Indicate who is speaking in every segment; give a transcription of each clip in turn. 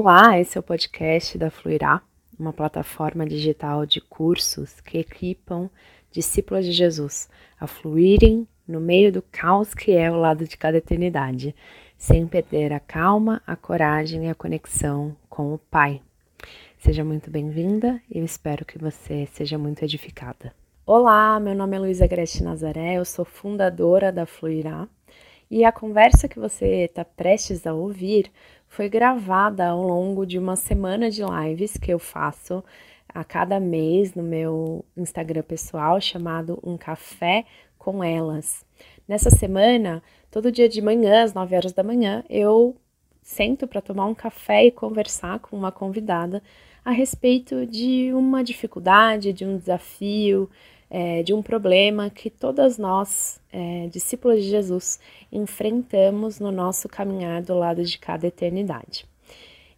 Speaker 1: Olá, esse é o podcast da Fluirá, uma plataforma digital de cursos que equipam discípulos de Jesus a fluírem no meio do caos que é o lado de cada eternidade, sem perder a calma, a coragem e a conexão com o Pai. Seja muito bem-vinda e eu espero que você seja muito edificada. Olá, meu nome é Luísa Grete Nazaré, eu sou fundadora da Fluirá e a conversa que você está prestes a ouvir foi gravada ao longo de uma semana de lives que eu faço a cada mês no meu Instagram pessoal chamado Um Café com Elas. Nessa semana, todo dia de manhã, às 9 horas da manhã, eu sento para tomar um café e conversar com uma convidada a respeito de uma dificuldade, de um desafio, é, de um problema que todas nós, é, discípulos de Jesus, enfrentamos no nosso caminhar do lado de cada eternidade.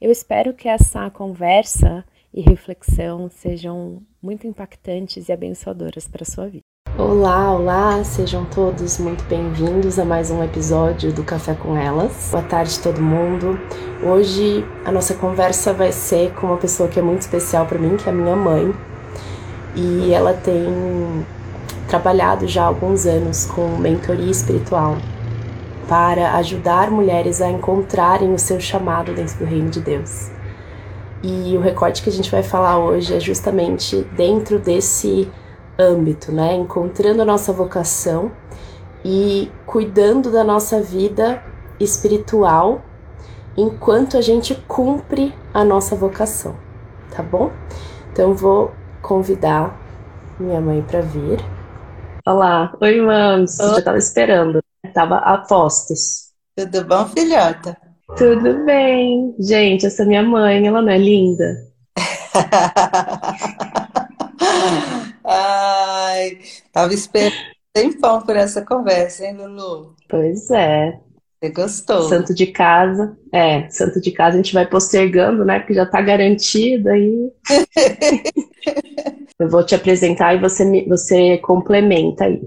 Speaker 1: Eu espero que essa conversa e reflexão sejam muito impactantes e abençoadoras para a sua vida. Olá, olá, sejam todos muito bem-vindos a mais um episódio do Café com Elas. Boa tarde, todo mundo. Hoje a nossa conversa vai ser com uma pessoa que é muito especial para mim, que é a minha mãe e ela tem trabalhado já há alguns anos com mentoria espiritual para ajudar mulheres a encontrarem o seu chamado dentro do reino de Deus. E o recorte que a gente vai falar hoje é justamente dentro desse âmbito, né? Encontrando a nossa vocação e cuidando da nossa vida espiritual enquanto a gente cumpre a nossa vocação, tá bom? Então vou convidar minha mãe para vir. Olá, oi, mães. Já estava esperando, tava a postos.
Speaker 2: Tudo bom, filhota?
Speaker 1: Tudo bem. Gente, essa minha mãe, ela não é linda?
Speaker 2: Ai, tava esperando tempão por essa conversa, hein, Lulu?
Speaker 1: Pois é.
Speaker 2: Você gostou?
Speaker 1: Santo de casa, é, santo de casa a gente vai postergando, né? Porque já tá garantido aí. Eu vou te apresentar e você, você complementa aí.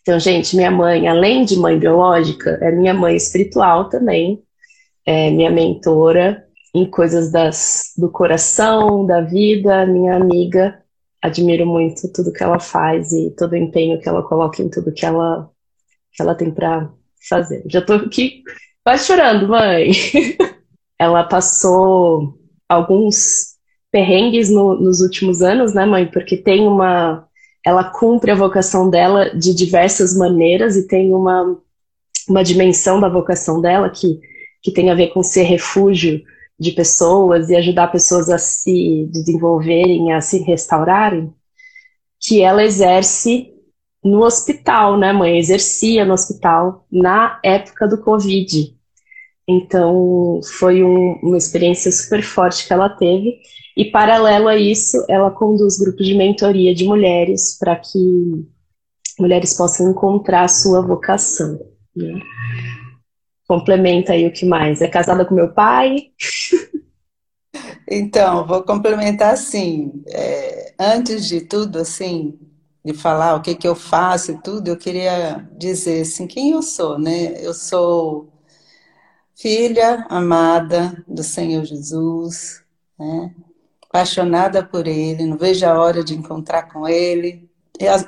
Speaker 1: Então, gente, minha mãe, além de mãe biológica, é minha mãe espiritual também, é minha mentora em coisas das, do coração, da vida, minha amiga. Admiro muito tudo que ela faz e todo o empenho que ela coloca em tudo que ela, que ela tem para fazer. Já tô aqui quase chorando, mãe. ela passou alguns perrengues no, nos últimos anos, né, mãe? Porque tem uma. Ela cumpre a vocação dela de diversas maneiras e tem uma, uma dimensão da vocação dela que, que tem a ver com ser refúgio de pessoas e ajudar pessoas a se desenvolverem, a se restaurarem, que ela exerce no hospital, né, mãe? Exercia no hospital na época do Covid. Então, foi um, uma experiência super forte que ela teve. E, paralelo a isso, ela conduz grupos de mentoria de mulheres para que mulheres possam encontrar a sua vocação. Né? Complementa aí o que mais? É casada com meu pai?
Speaker 2: Então, vou complementar assim. É, antes de tudo, assim, de falar o que, que eu faço e tudo, eu queria dizer assim, quem eu sou, né? Eu sou filha amada do Senhor Jesus, né? apaixonada por Ele, não vejo a hora de encontrar com Ele,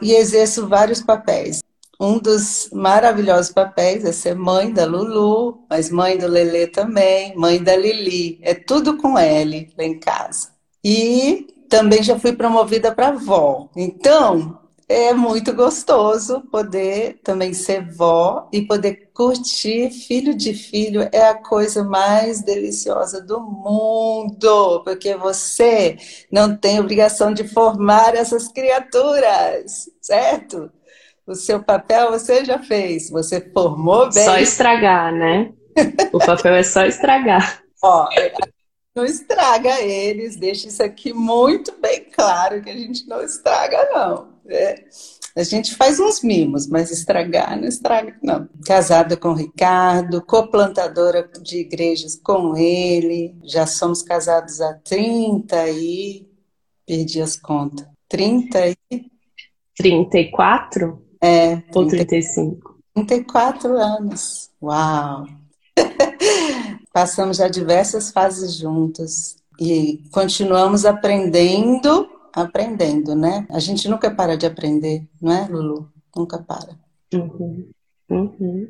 Speaker 2: e exerço vários papéis. Um dos maravilhosos papéis é ser mãe da Lulu, mas mãe do Lelê também, mãe da Lili, é tudo com ele lá em casa. E também já fui promovida para avó. Então, é muito gostoso poder também ser vó e poder curtir filho de filho é a coisa mais deliciosa do mundo, porque você não tem obrigação de formar essas criaturas, certo? O seu papel você já fez, você formou bem.
Speaker 1: Só estragar, né? O papel é só estragar.
Speaker 2: Ó, não estraga eles, deixa isso aqui muito bem claro que a gente não estraga, não. É, a gente faz uns mimos, mas estragar não estraga, não. Casada com o Ricardo, coplantadora de igrejas com ele, já somos casados há 30 e. perdi as contas. 30 e.
Speaker 1: 34?
Speaker 2: É.
Speaker 1: 30, ou 35?
Speaker 2: 34 anos. Uau! passamos já diversas fases juntas e continuamos aprendendo, aprendendo, né? A gente nunca para de aprender, não é, Lulu? Nunca para. Uhum. Uhum.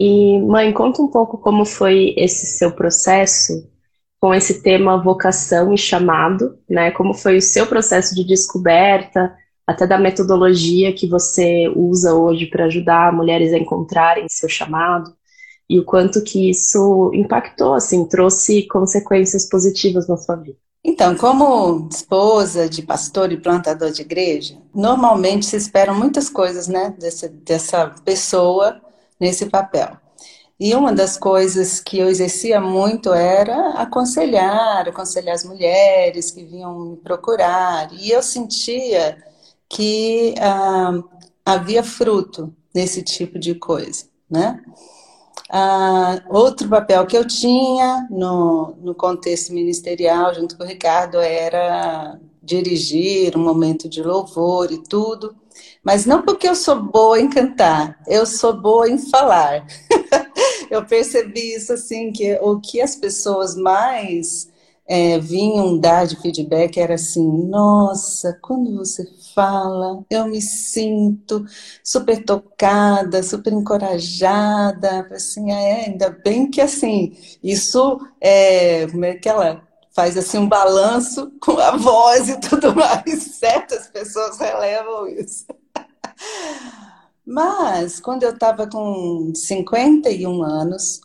Speaker 1: E, mãe, conta um pouco como foi esse seu processo com esse tema vocação e chamado, né? Como foi o seu processo de descoberta, até da metodologia que você usa hoje para ajudar mulheres a encontrarem seu chamado e o quanto que isso impactou, assim, trouxe consequências positivas na sua vida.
Speaker 2: Então, como esposa de pastor e plantador de igreja, normalmente se esperam muitas coisas, né, dessa, dessa pessoa nesse papel. E uma das coisas que eu exercia muito era aconselhar, aconselhar as mulheres que vinham me procurar. E eu sentia que ah, havia fruto nesse tipo de coisa, né? Ah, outro papel que eu tinha no, no contexto ministerial, junto com o Ricardo, era dirigir um momento de louvor e tudo. Mas não porque eu sou boa em cantar, eu sou boa em falar. eu percebi isso assim, que o que as pessoas mais é, vinham dar de feedback era assim, nossa, quando você fala, eu me sinto super tocada, super encorajada, assim, é, ainda bem que assim, isso é, como é que ela faz assim um balanço com a voz e tudo mais, certas pessoas relevam isso. Mas, quando eu estava com 51 anos,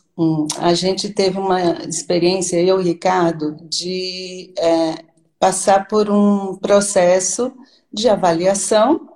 Speaker 2: a gente teve uma experiência, eu e o Ricardo, de é, passar por um processo de avaliação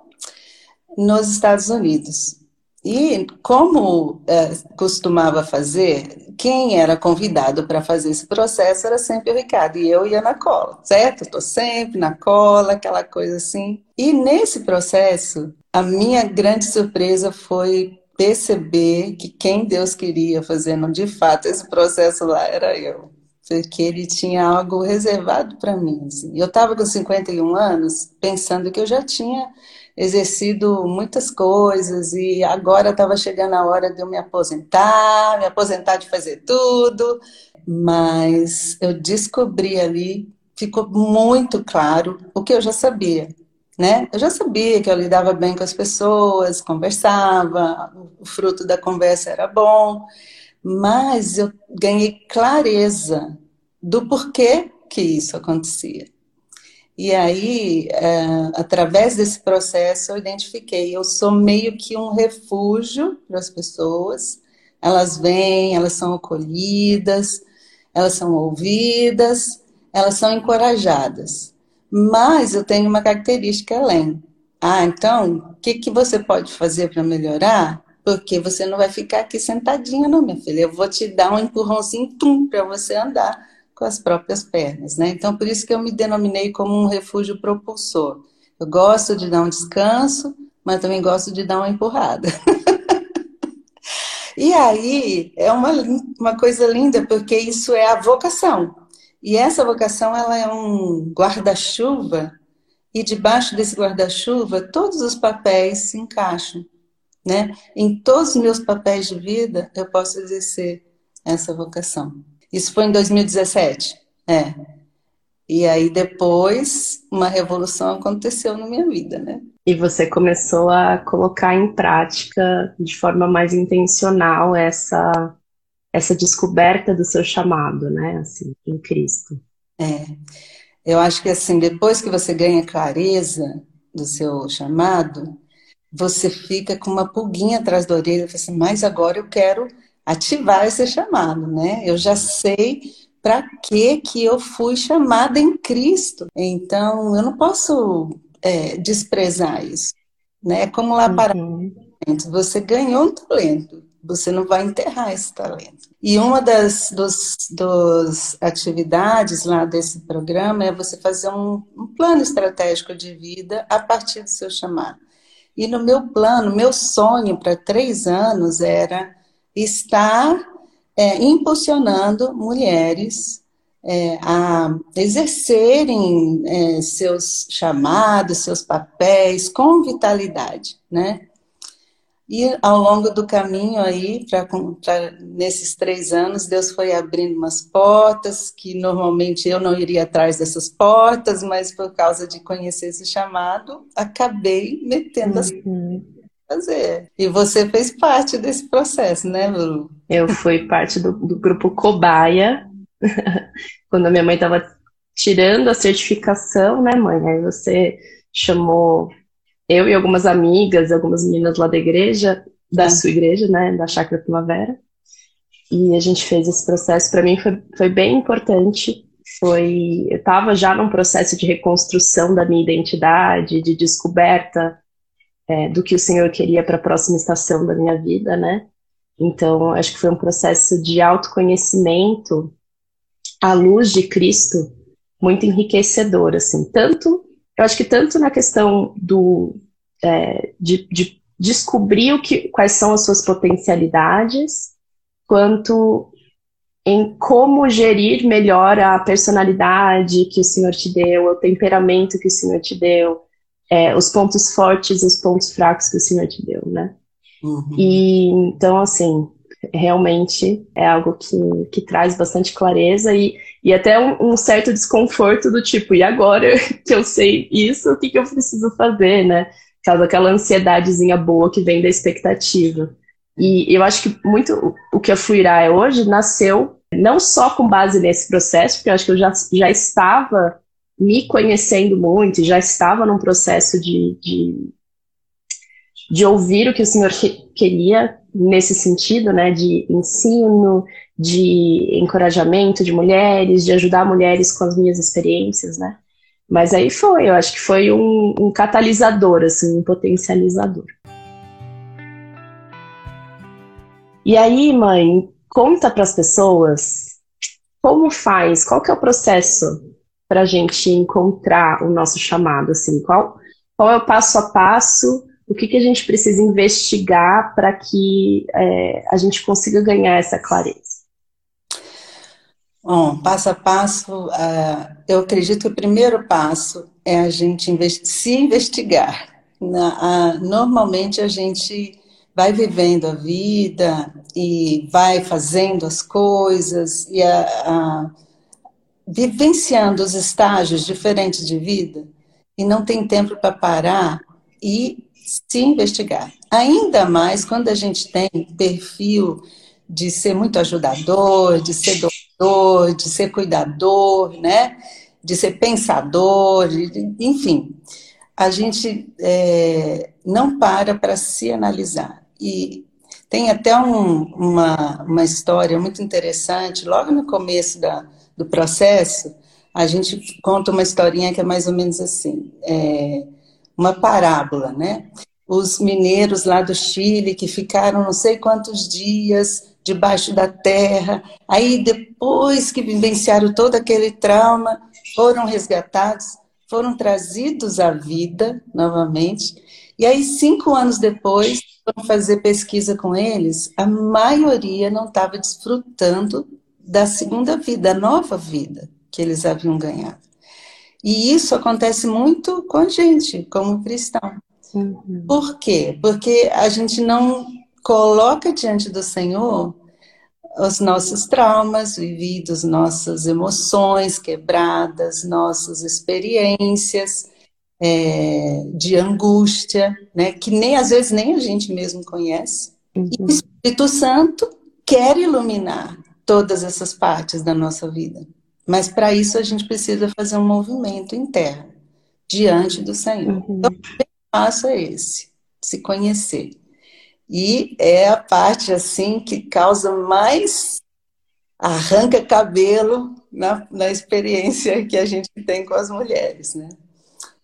Speaker 2: nos Estados Unidos. E como é, costumava fazer, quem era convidado para fazer esse processo era sempre o Ricardo, e eu ia na cola, certo? Estou sempre na cola, aquela coisa assim. E nesse processo, a minha grande surpresa foi perceber que quem Deus queria fazendo de fato esse processo lá era eu. Porque ele tinha algo reservado para mim. Assim. Eu estava com 51 anos pensando que eu já tinha exercido muitas coisas e agora estava chegando a hora de eu me aposentar, me aposentar de fazer tudo. Mas eu descobri ali, ficou muito claro o que eu já sabia, né? Eu já sabia que eu lidava bem com as pessoas, conversava, o fruto da conversa era bom, mas eu ganhei clareza do porquê que isso acontecia. E aí, é, através desse processo, eu identifiquei, eu sou meio que um refúgio para as pessoas. Elas vêm, elas são acolhidas, elas são ouvidas, elas são encorajadas. Mas eu tenho uma característica além. Ah, então, o que, que você pode fazer para melhorar? Porque você não vai ficar aqui sentadinha, não, minha filha. Eu vou te dar um empurrãozinho para você andar com as próprias pernas, né? Então, por isso que eu me denominei como um refúgio propulsor. Eu gosto de dar um descanso, mas também gosto de dar uma empurrada. e aí, é uma, uma coisa linda, porque isso é a vocação. E essa vocação ela é um guarda-chuva e debaixo desse guarda-chuva todos os papéis se encaixam, né? Em todos os meus papéis de vida eu posso exercer essa vocação. Isso foi em 2017, é. E aí depois uma revolução aconteceu na minha vida, né?
Speaker 1: E você começou a colocar em prática de forma mais intencional essa essa descoberta do seu chamado, né, assim, em Cristo.
Speaker 2: É. Eu acho que assim, depois que você ganha clareza do seu chamado, você fica com uma pulguinha atrás da orelha, assim, mas agora eu quero ativar esse chamado, né? Eu já sei para que que eu fui chamada em Cristo. Então, eu não posso é, desprezar isso, né? Como lá para uhum. você ganhou um talento, você não vai enterrar esse talento. E uma das dos, dos atividades lá desse programa é você fazer um, um plano estratégico de vida a partir do seu chamado. E no meu plano, meu sonho para três anos era estar é, impulsionando mulheres é, a exercerem é, seus chamados, seus papéis com vitalidade, né? E ao longo do caminho aí, pra, pra, nesses três anos, Deus foi abrindo umas portas que normalmente eu não iria atrás dessas portas, mas por causa de conhecer esse chamado, acabei metendo as uhum. fazer. E você fez parte desse processo, né, Lu?
Speaker 1: Eu fui parte do, do grupo Cobaia, quando a minha mãe estava tirando a certificação, né, mãe? Aí você chamou eu e algumas amigas, algumas meninas lá da igreja, da é. sua igreja, né, da Chácara Primavera, e a gente fez esse processo. Para mim foi, foi bem importante. Foi, eu estava já num processo de reconstrução da minha identidade, de descoberta é, do que o Senhor queria para a próxima estação da minha vida, né? Então, acho que foi um processo de autoconhecimento à luz de Cristo muito enriquecedor, assim, tanto eu acho que tanto na questão do é, de, de, descobrir o que, quais são as suas potencialidades, quanto em como gerir melhor a personalidade que o Senhor te deu, o temperamento que o Senhor te deu, é, os pontos fortes e os pontos fracos que o Senhor te deu, né? Uhum. E então, assim, realmente é algo que, que traz bastante clareza e, e até um, um, certo desconforto do tipo, e agora que eu sei isso, o que, que eu preciso fazer, né? Causa aquela ansiedadezinha boa que vem da expectativa. E eu acho que muito o que a Fluirá é hoje nasceu não só com base nesse processo, porque eu acho que eu já, já estava me conhecendo muito, já estava num processo de, de, de ouvir o que o Senhor queria nesse sentido, né, de ensino, de encorajamento de mulheres, de ajudar mulheres com as minhas experiências, né? Mas aí foi, eu acho que foi um, um catalisador, assim, um potencializador. E aí, mãe, conta para as pessoas como faz, qual que é o processo para a gente encontrar o nosso chamado, assim, qual, qual é o passo a passo o que, que a gente precisa investigar para que é, a gente consiga ganhar essa clareza?
Speaker 2: Bom, passo a passo, uh, eu acredito que o primeiro passo é a gente investi se investigar. Na, uh, normalmente a gente vai vivendo a vida e vai fazendo as coisas e uh, vivenciando os estágios diferentes de vida e não tem tempo para parar e se investigar. Ainda mais quando a gente tem perfil de ser muito ajudador, de ser doador, de ser cuidador, né? De ser pensador, enfim. A gente é, não para para se analisar. E tem até um, uma, uma história muito interessante, logo no começo da, do processo, a gente conta uma historinha que é mais ou menos assim. É, uma parábola, né? Os mineiros lá do Chile que ficaram não sei quantos dias debaixo da terra, aí depois que vivenciaram todo aquele trauma, foram resgatados, foram trazidos à vida novamente, e aí cinco anos depois, foram fazer pesquisa com eles, a maioria não estava desfrutando da segunda vida, da nova vida que eles haviam ganhado. E isso acontece muito com a gente, como cristão. Uhum. Por quê? Porque a gente não coloca diante do Senhor os nossos traumas vividos, nossas emoções quebradas, nossas experiências é, de angústia, né, que nem às vezes nem a gente mesmo conhece. Uhum. E o Espírito Santo quer iluminar todas essas partes da nossa vida. Mas para isso a gente precisa fazer um movimento interno diante do Senhor. Uhum. Então, o primeiro passo é esse, se conhecer. E é a parte assim que causa mais arranca cabelo na, na experiência que a gente tem com as mulheres, né?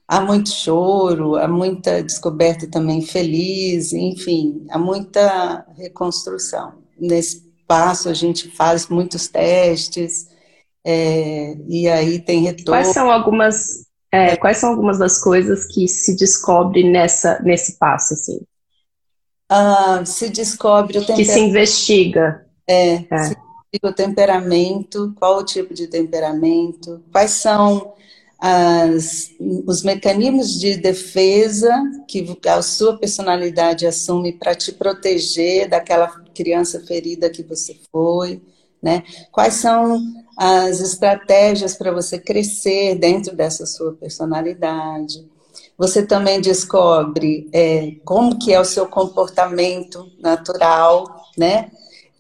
Speaker 2: Há muito choro, há muita descoberta também feliz, enfim, há muita reconstrução. Nesse passo a gente faz muitos testes, é, e aí tem retorno.
Speaker 1: Quais são algumas, é, é, quais são algumas das coisas que se descobre nessa, nesse passo, assim?
Speaker 2: Ah, se descobre o
Speaker 1: Que se investiga.
Speaker 2: É, é. se investiga o temperamento, qual o tipo de temperamento, quais são as, os mecanismos de defesa que a sua personalidade assume para te proteger daquela criança ferida que você foi, né? Quais são as estratégias para você crescer dentro dessa sua personalidade? Você também descobre é, como que é o seu comportamento natural, né?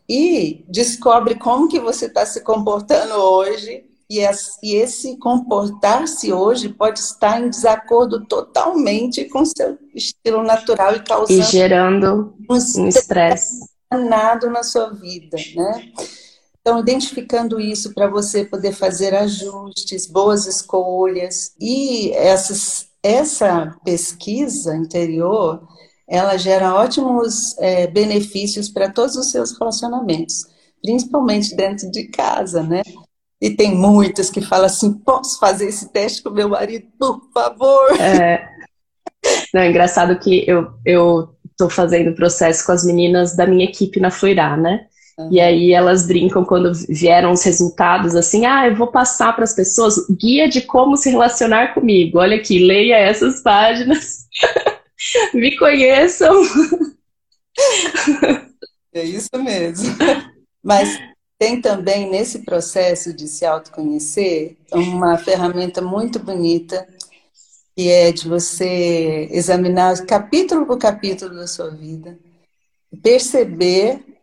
Speaker 2: E descobre como que você está se comportando hoje e esse comportar-se hoje pode estar em desacordo totalmente com o seu estilo natural e causando
Speaker 1: e gerando um estresse
Speaker 2: danado na sua vida, né? Então, identificando isso para você poder fazer ajustes, boas escolhas e essas, essa pesquisa interior, ela gera ótimos é, benefícios para todos os seus relacionamentos, principalmente dentro de casa, né? E tem muitas que falam assim: posso fazer esse teste com meu marido, por favor?
Speaker 1: É. Não, é engraçado que eu, tô fazendo o processo com as meninas da minha equipe na Fluirá, né? Uhum. E aí elas brincam quando vieram os resultados assim: ah, eu vou passar para as pessoas guia de como se relacionar comigo. Olha aqui, leia essas páginas, me conheçam.
Speaker 2: É isso mesmo. Mas tem também nesse processo de se autoconhecer uma ferramenta muito bonita que é de você examinar capítulo por capítulo da sua vida, perceber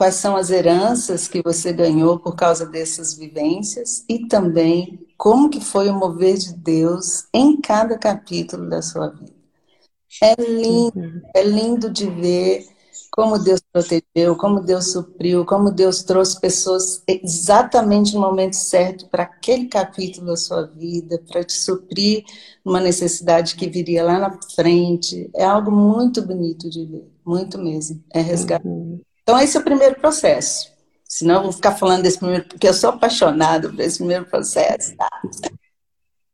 Speaker 2: quais são as heranças que você ganhou por causa dessas vivências e também como que foi o mover de Deus em cada capítulo da sua vida. É lindo, é lindo de ver como Deus protegeu, como Deus supriu, como Deus trouxe pessoas exatamente no momento certo para aquele capítulo da sua vida, para te suprir uma necessidade que viria lá na frente. É algo muito bonito de ver, muito mesmo. É resgatar. Uhum. Então, esse é o primeiro processo. Senão, eu vou ficar falando desse primeiro, porque eu sou apaixonado por esse primeiro processo. Tá?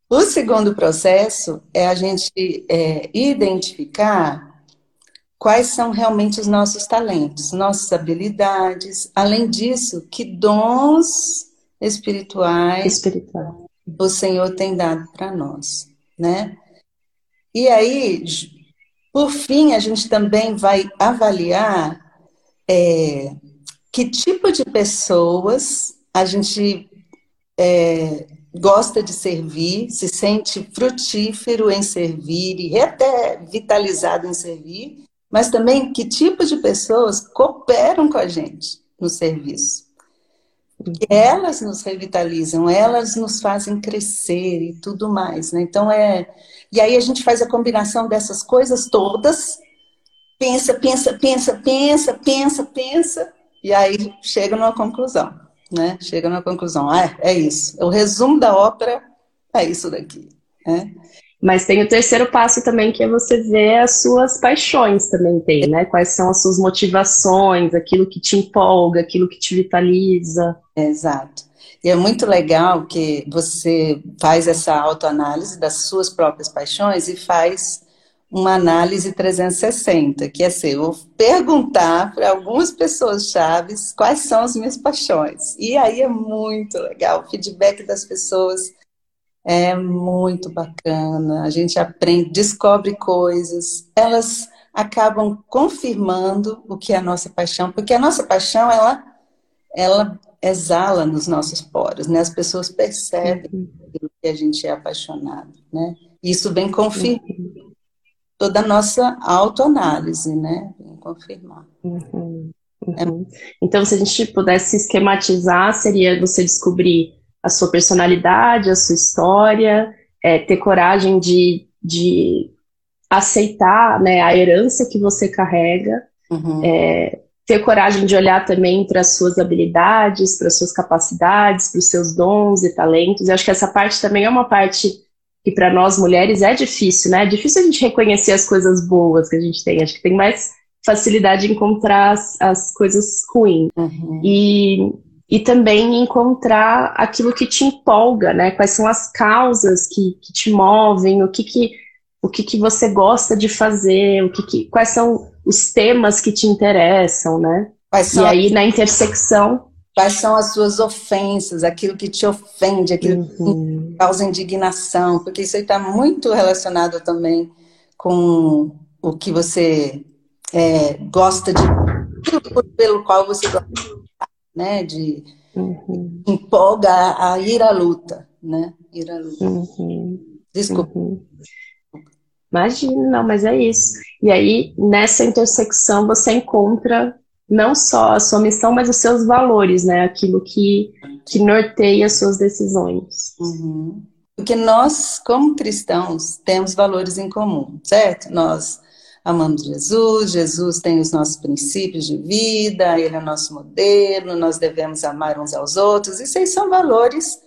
Speaker 2: O segundo processo é a gente é, identificar quais são realmente os nossos talentos, nossas habilidades. Além disso, que dons espirituais Espiritual. o Senhor tem dado para nós, né? E aí, por fim, a gente também vai avaliar é, que tipo de pessoas a gente é, gosta de servir, se sente frutífero em servir e até vitalizado em servir, mas também que tipo de pessoas cooperam com a gente no serviço. Porque elas nos revitalizam, elas nos fazem crescer e tudo mais. Né? Então é. E aí a gente faz a combinação dessas coisas todas, pensa, pensa, pensa, pensa, pensa, pensa, e aí chega numa conclusão. Né? Chega numa conclusão. Ah, é, é isso. O resumo da ópera é isso daqui. Né?
Speaker 1: Mas tem o terceiro passo também, que é você ver as suas paixões também tem, né? Quais são as suas motivações, aquilo que te empolga, aquilo que te vitaliza.
Speaker 2: Exato. E é muito legal que você faz essa autoanálise das suas próprias paixões e faz uma análise 360, que é assim, eu vou perguntar para algumas pessoas chaves quais são as minhas paixões. E aí é muito legal o feedback das pessoas é muito bacana. A gente aprende, descobre coisas. Elas acabam confirmando o que é a nossa paixão, porque a nossa paixão ela ela exala nos nossos poros, né? As pessoas percebem uhum. que a gente é apaixonado, né? Isso vem confirmar uhum. Toda a nossa autoanálise, né? Vem confirmar.
Speaker 1: Uhum. Uhum. Então, se a gente pudesse esquematizar, seria você descobrir a sua personalidade, a sua história, é, ter coragem de, de aceitar né, a herança que você carrega, uhum. é, ter coragem de olhar também para as suas habilidades, para as suas capacidades, para os seus dons e talentos. Eu acho que essa parte também é uma parte que para nós mulheres é difícil, né? É difícil a gente reconhecer as coisas boas que a gente tem. Acho que tem mais facilidade de encontrar as, as coisas ruins. Uhum. E e também encontrar aquilo que te empolga, né? Quais são as causas que, que te movem, o que que, o que que você gosta de fazer, o que, que quais são os temas que te interessam, né? e aí na intersecção
Speaker 2: Quais são as suas ofensas, aquilo que te ofende, aquilo uhum. que causa indignação, porque isso está muito relacionado também com o que você é, gosta de, pelo qual você gosta, né? De uhum. empolga a, a, ir à luta, né? Ir à luta. Uhum. Desculpa. Uhum.
Speaker 1: Imagina, não, mas é isso. E aí, nessa intersecção, você encontra não só a sua missão, mas os seus valores, né? Aquilo que, que norteia as suas decisões.
Speaker 2: Uhum. Porque nós, como cristãos, temos valores em comum, certo? Nós amamos Jesus, Jesus tem os nossos princípios de vida, ele é nosso modelo, nós devemos amar uns aos outros, isso aí são valores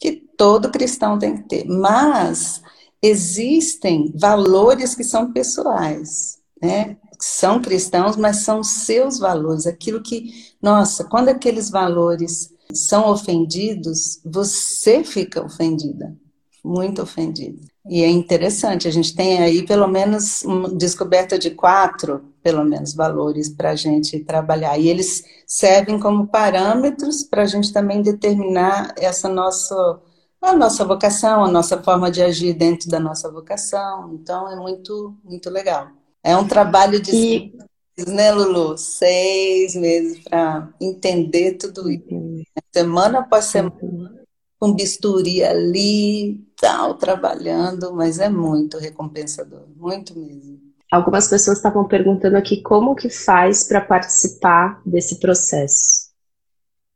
Speaker 2: que todo cristão tem que ter. Mas existem valores que são pessoais, né? São cristãos, mas são seus valores, aquilo que, nossa, quando aqueles valores são ofendidos, você fica ofendida, muito ofendida. E é interessante, a gente tem aí pelo menos uma descoberta de quatro, pelo menos, valores para a gente trabalhar. E eles servem como parâmetros para a gente também determinar essa nossa a nossa vocação, a nossa forma de agir dentro da nossa vocação. Então é muito, muito legal. É um trabalho de e... meses, né, Lulu? Seis meses para entender tudo isso. Uhum. Semana após semana, com bisturi ali, tal, trabalhando, mas é muito recompensador, muito mesmo.
Speaker 1: Algumas pessoas estavam perguntando aqui como que faz para participar desse processo.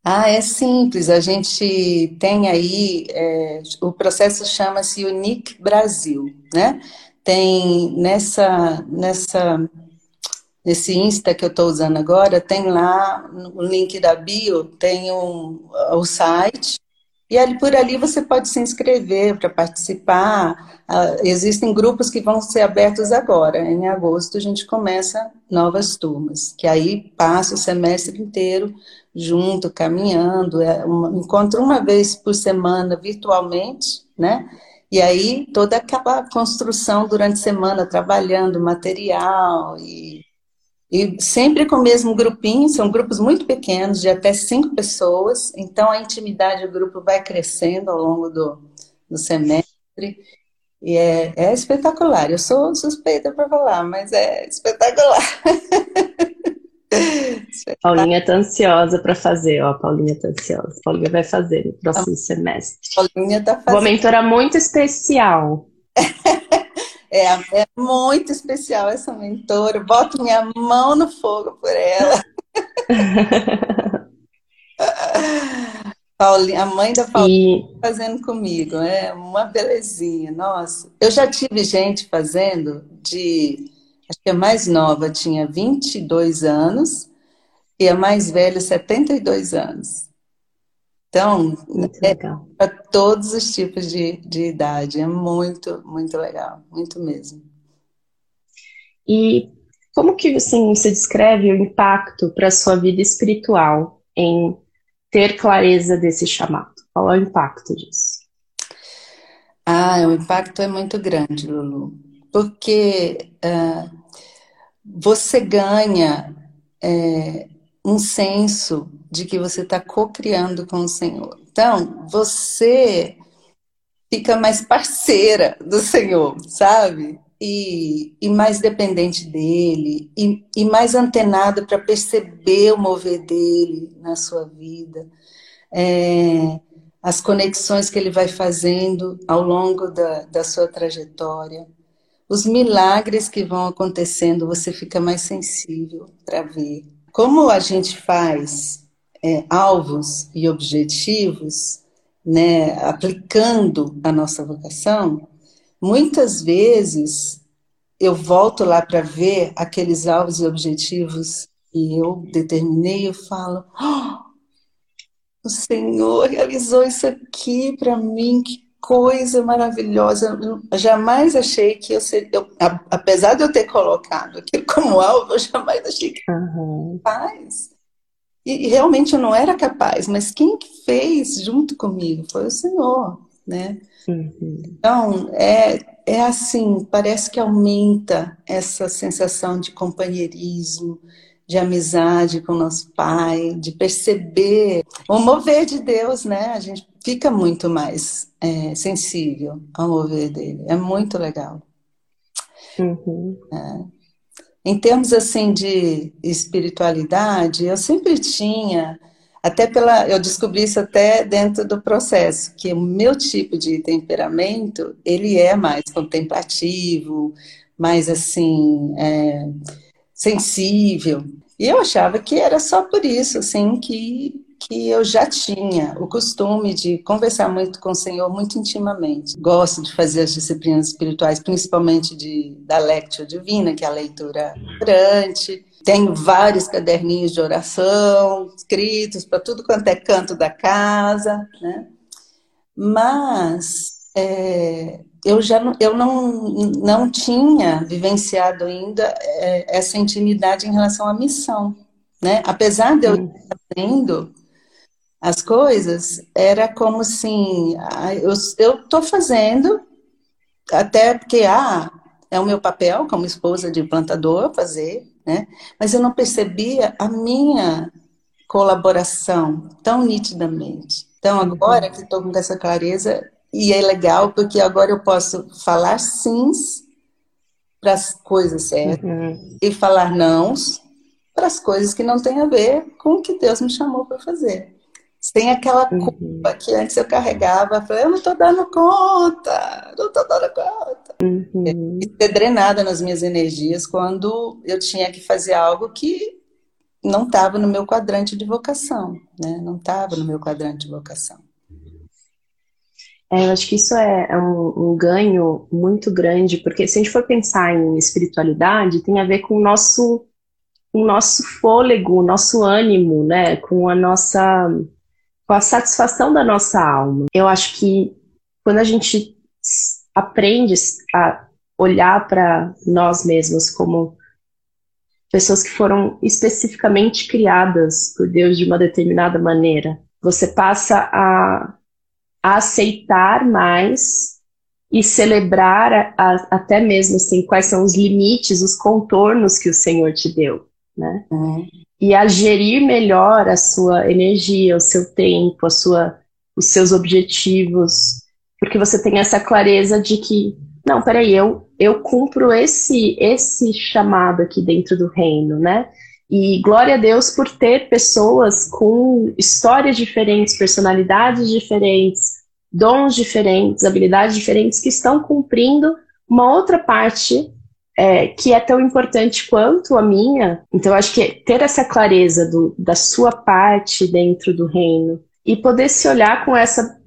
Speaker 2: Ah, é simples. A gente tem aí, é, o processo chama-se Unique Brasil, né? Tem nessa, nessa, nesse Insta que eu estou usando agora, tem lá o link da bio, tem um, o site, e ali, por ali você pode se inscrever para participar. Uh, existem grupos que vão ser abertos agora. Em agosto a gente começa novas turmas, que aí passa o semestre inteiro junto, caminhando, é uma, encontro uma vez por semana virtualmente, né? E aí toda aquela construção durante a semana, trabalhando material e, e sempre com o mesmo grupinho, são grupos muito pequenos, de até cinco pessoas, então a intimidade do grupo vai crescendo ao longo do, do semestre. E é, é espetacular. Eu sou suspeita para falar, mas é espetacular.
Speaker 1: Paulinha tá ansiosa para fazer, ó. Paulinha tá ansiosa. Paulinha vai fazer no próximo a semestre.
Speaker 2: Paulinha tá fazendo.
Speaker 1: Uma mentora muito especial.
Speaker 2: é, é muito especial essa mentora. Boto minha mão no fogo por ela. Paulinha, a mãe da Paulinha e... fazendo comigo, é uma belezinha, nossa. Eu já tive gente fazendo de acho que a mais nova tinha 22 anos e a mais velha 72 anos. Então, é para todos os tipos de, de idade. É muito, muito legal. Muito mesmo.
Speaker 1: E como que assim, você descreve o impacto para a sua vida espiritual em ter clareza desse chamado? Qual é o impacto disso?
Speaker 2: Ah, o impacto é muito grande, Lulu porque uh, você ganha é, um senso de que você está co-criando com o Senhor. Então, você fica mais parceira do Senhor, sabe? E, e mais dependente dele, e, e mais antenada para perceber o mover dele na sua vida. É, as conexões que ele vai fazendo ao longo da, da sua trajetória os milagres que vão acontecendo, você fica mais sensível para ver. Como a gente faz é, alvos e objetivos, né, aplicando a nossa vocação, muitas vezes eu volto lá para ver aqueles alvos e objetivos que eu determinei e eu falo: oh, o Senhor realizou isso aqui para mim, que coisa maravilhosa. Eu jamais achei que eu seria. Eu, apesar de eu ter colocado aquilo como alvo, eu jamais achei que uhum. capaz. E, e, realmente eu não era capaz, mas quem fez junto comigo foi o Senhor, né? Uhum. Então, é, é assim, parece que aumenta essa sensação de companheirismo, de amizade com nosso Pai, de perceber o mover de Deus, né? A gente fica muito mais é, sensível ao mover dele. É muito legal. Uhum. É. Em termos assim de espiritualidade, eu sempre tinha, até pela, eu descobri isso até dentro do processo, que o meu tipo de temperamento ele é mais contemplativo, mais assim é, sensível. E eu achava que era só por isso, assim, que, que eu já tinha o costume de conversar muito com o Senhor, muito intimamente. Gosto de fazer as disciplinas espirituais, principalmente de, da Lectio Divina, que é a leitura durante. Tenho vários caderninhos de oração escritos para tudo quanto é canto da casa, né? Mas é, eu já não, eu não, não tinha vivenciado ainda é, essa intimidade em relação à missão, né? Apesar de eu estar fazendo as coisas, era como assim, eu estou fazendo, até porque, ah, é o meu papel como esposa de plantador fazer, né? Mas eu não percebia a minha colaboração tão nitidamente. Então, agora que estou com essa clareza, e é legal porque agora eu posso falar sims para as coisas certas uhum. e falar nãos para as coisas que não têm a ver com o que Deus me chamou para fazer. Sem aquela uhum. culpa que antes eu carregava, eu falei, eu não estou dando conta, não estou dando conta. Uhum. E ser drenada nas minhas energias quando eu tinha que fazer algo que não estava no meu quadrante de vocação, né? Não estava no meu quadrante de vocação.
Speaker 1: É, eu acho que isso é, é um, um, ganho muito grande, porque se a gente for pensar em espiritualidade, tem a ver com o nosso, o nosso fôlego, o nosso ânimo, né? Com a nossa, com a satisfação da nossa alma. Eu acho que quando a gente aprende a olhar para nós mesmos como pessoas que foram especificamente criadas por Deus de uma determinada maneira, você passa a a aceitar mais e celebrar a, a, até mesmo assim quais são os limites, os contornos que o Senhor te deu, né? Uhum. E a gerir melhor a sua energia, o seu tempo, a sua, os seus objetivos, porque você tem essa clareza de que não, peraí, eu eu cumpro esse esse chamado aqui dentro do reino, né? E glória a Deus por ter pessoas com histórias diferentes, personalidades diferentes, dons diferentes, habilidades diferentes que estão cumprindo uma outra parte é, que é tão importante quanto a minha. Então, acho que ter essa clareza do, da sua parte dentro do reino e poder se olhar com essa,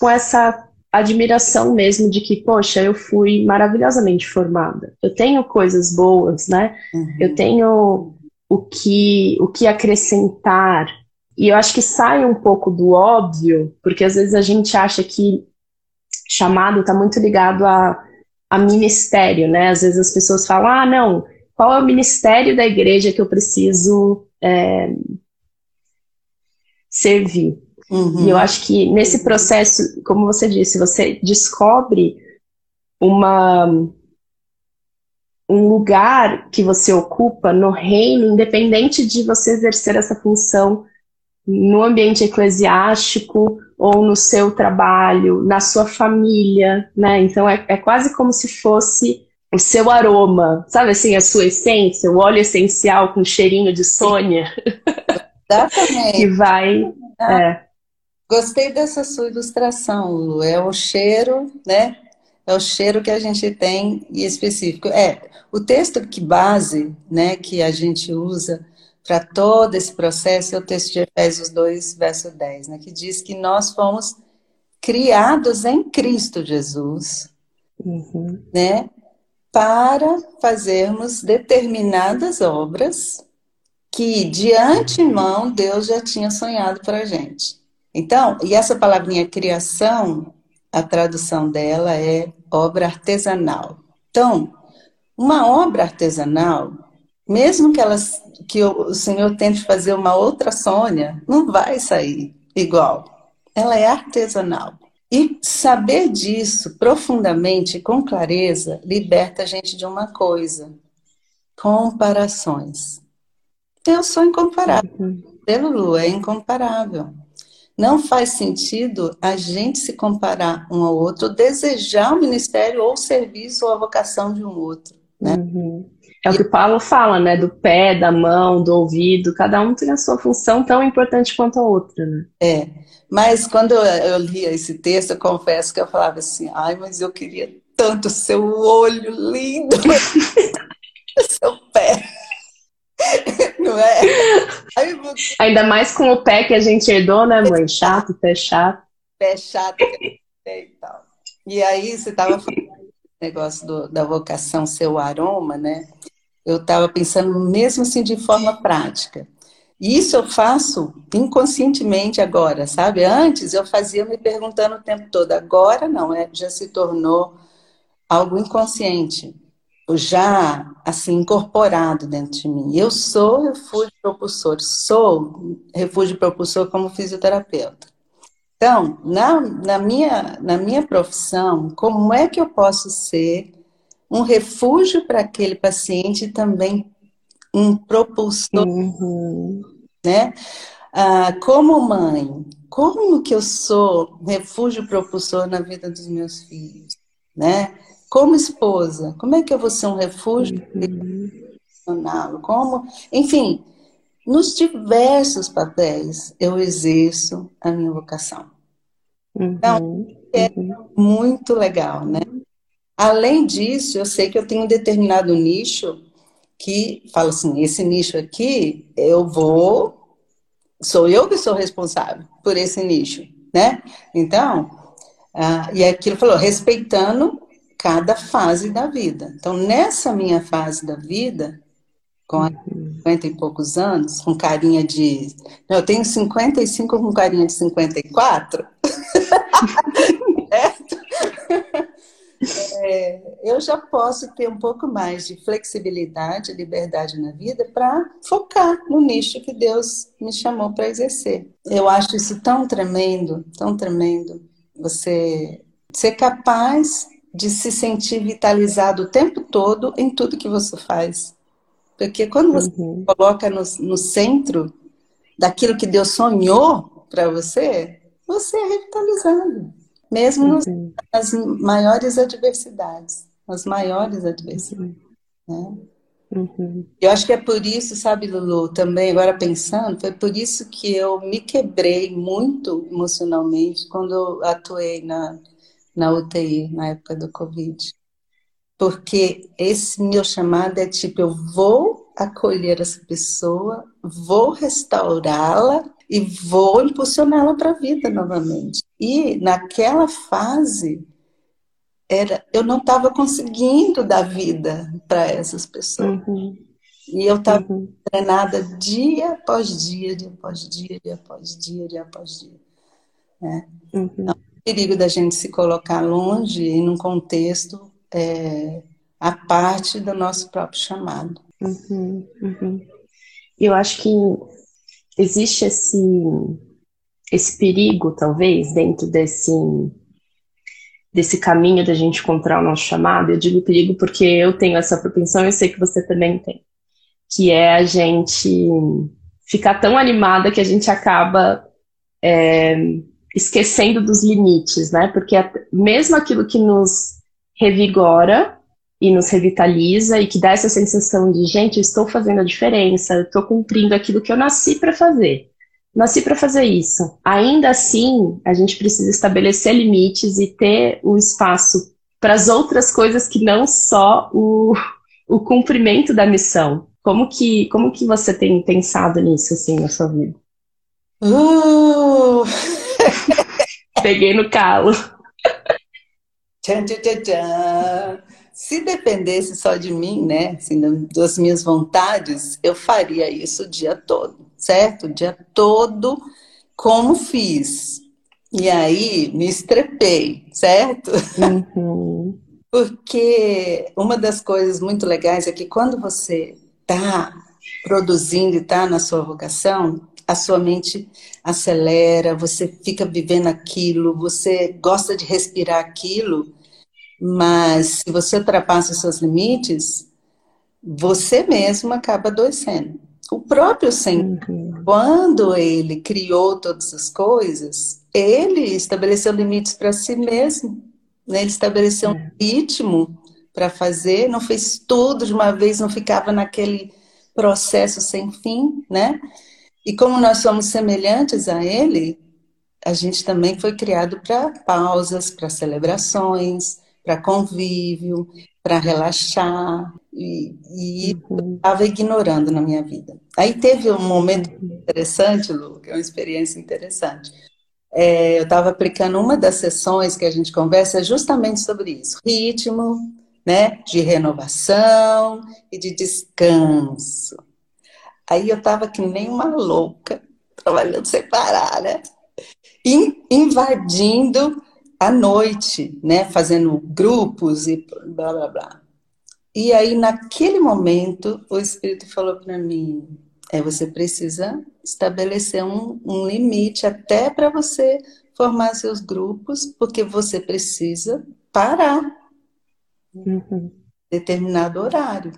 Speaker 1: com essa admiração mesmo de que, poxa, eu fui maravilhosamente formada. Eu tenho coisas boas, né? Uhum. Eu tenho o que, o que acrescentar. E eu acho que sai um pouco do óbvio, porque às vezes a gente acha que chamado está muito ligado a, a ministério, né? Às vezes as pessoas falam, ah, não, qual é o ministério da igreja que eu preciso é, servir? Uhum. E eu acho que nesse processo, como você disse, você descobre uma um lugar que você ocupa no reino, independente de você exercer essa função no ambiente eclesiástico ou no seu trabalho, na sua família, né? Então é, é quase como se fosse o seu aroma, sabe assim, a sua essência, o óleo essencial com cheirinho de Sônia.
Speaker 2: Exatamente.
Speaker 1: que vai. Ah, é.
Speaker 2: Gostei dessa sua ilustração, Lu. É o cheiro, né? É o cheiro que a gente tem e específico. É, o texto que base, né, que a gente usa para todo esse processo é o texto de Efésios 2, verso 10, né, que diz que nós fomos criados em Cristo Jesus, uhum. né, para fazermos determinadas obras que de antemão Deus já tinha sonhado para a gente. Então, e essa palavrinha criação, a tradução dela é obra artesanal. Então, uma obra artesanal, mesmo que, elas, que o Senhor tente fazer uma outra Sônia, não vai sair igual. Ela é artesanal. E saber disso profundamente, com clareza, liberta a gente de uma coisa: comparações. Eu sou incomparável. Uhum. Lulu é incomparável. Não faz sentido a gente se comparar um ao outro, desejar o ministério ou o serviço ou a vocação de um outro. Né?
Speaker 1: Uhum. É o que o Paulo fala, né? Do pé, da mão, do ouvido, cada um tem a sua função tão importante quanto a outra, né?
Speaker 2: É. Mas quando eu lia esse texto, eu confesso que eu falava assim, ai, mas eu queria tanto seu olho lindo, seu pé. Não é?
Speaker 1: Você... Ainda mais com o pé que a gente herdou, né, mãe? Chato, pé chato.
Speaker 2: Pé chato que e tal. E aí você estava falando negócio do, da vocação ser o aroma, né? Eu estava pensando mesmo assim de forma prática. E isso eu faço inconscientemente agora, sabe? Antes eu fazia me perguntando o tempo todo, agora não, é, já se tornou algo inconsciente, já assim incorporado dentro de mim. Eu sou refúgio propulsor, sou refúgio propulsor como fisioterapeuta. Então, na, na, minha, na minha profissão, como é que eu posso ser um refúgio para aquele paciente e também um propulsor, uhum. né? Ah, como mãe, como que eu sou refúgio propulsor na vida dos meus filhos, né? Como esposa, como é que eu vou ser um refúgio uhum. Como, enfim, nos diversos papéis eu exerço a minha vocação. Então, uhum. é uhum. muito legal, né? Além disso, eu sei que eu tenho um determinado nicho que fala assim, esse nicho aqui, eu vou, sou eu que sou responsável por esse nicho, né? Então, ah, e aquilo falou, respeitando cada fase da vida. Então, nessa minha fase da vida, com 50 e poucos anos, com carinha de. Eu tenho 55 com carinha de 54. certo? É, eu já posso ter um pouco mais de flexibilidade, liberdade na vida para focar no nicho que Deus me chamou para exercer. Eu acho isso tão tremendo, tão tremendo. Você ser capaz de se sentir vitalizado o tempo todo em tudo que você faz. Porque quando você uhum. coloca no, no centro daquilo que Deus sonhou para você, você é revitalizado. Mesmo nas maiores adversidades. Nas maiores adversidades. Uhum. Né? Uhum. Eu acho que é por isso, sabe, Lulu, também, agora pensando, foi por isso que eu me quebrei muito emocionalmente quando eu atuei na, na UTI, na época do Covid. Porque esse meu chamado é tipo, eu vou acolher essa pessoa, vou restaurá-la e vou impulsioná-la para a vida novamente. E naquela fase, era, eu não estava conseguindo dar vida para essas pessoas. Uhum. E eu estava uhum. treinada dia após dia, dia após dia, dia após dia, dia após dia. Né? Uhum. Então, o perigo da gente se colocar longe e num contexto é, a parte do nosso próprio chamado.
Speaker 1: Uhum, uhum. Eu acho que existe esse, esse perigo, talvez, dentro desse, desse caminho da gente encontrar o nosso chamado. Eu digo perigo porque eu tenho essa propensão e eu sei que você também tem. Que é a gente ficar tão animada que a gente acaba é, esquecendo dos limites, né? Porque mesmo aquilo que nos revigora e nos revitaliza e que dá essa sensação de, gente, eu estou fazendo a diferença, eu estou cumprindo aquilo que eu nasci para fazer. Nasci para fazer isso. Ainda assim, a gente precisa estabelecer limites e ter o um espaço para as outras coisas que não só o, o cumprimento da missão. Como que, como que você tem pensado nisso assim na sua vida? Uh! Peguei no calo.
Speaker 2: Tchan, tchan, tchan. Se dependesse só de mim, né, assim, das minhas vontades, eu faria isso o dia todo, certo? O dia todo, como fiz. E aí me estrepei, certo? Uhum. Porque uma das coisas muito legais é que quando você está produzindo e está na sua vocação, a sua mente acelera, você fica vivendo aquilo, você gosta de respirar aquilo, mas se você ultrapassa os seus limites, você mesmo acaba adoecendo. O próprio Senhor, uhum. quando ele criou todas as coisas, ele estabeleceu limites para si mesmo. Né? Ele estabeleceu um é. ritmo para fazer, não fez tudo de uma vez, não ficava naquele processo sem fim, né? E como nós somos semelhantes a ele, a gente também foi criado para pausas, para celebrações, para convívio, para relaxar. E, e uhum. estava ignorando na minha vida. Aí teve um momento uhum. interessante, Lu, que é uma experiência interessante. É, eu estava aplicando uma das sessões que a gente conversa justamente sobre isso. Ritmo, né, de renovação e de descanso. Aí eu estava que nem uma louca, trabalhando sem parar, né? invadindo a noite, né? Fazendo grupos e blá blá blá. E aí, naquele momento, o Espírito falou para mim: é, você precisa estabelecer um, um limite até para você formar seus grupos, porque você precisa parar uhum. determinado horário.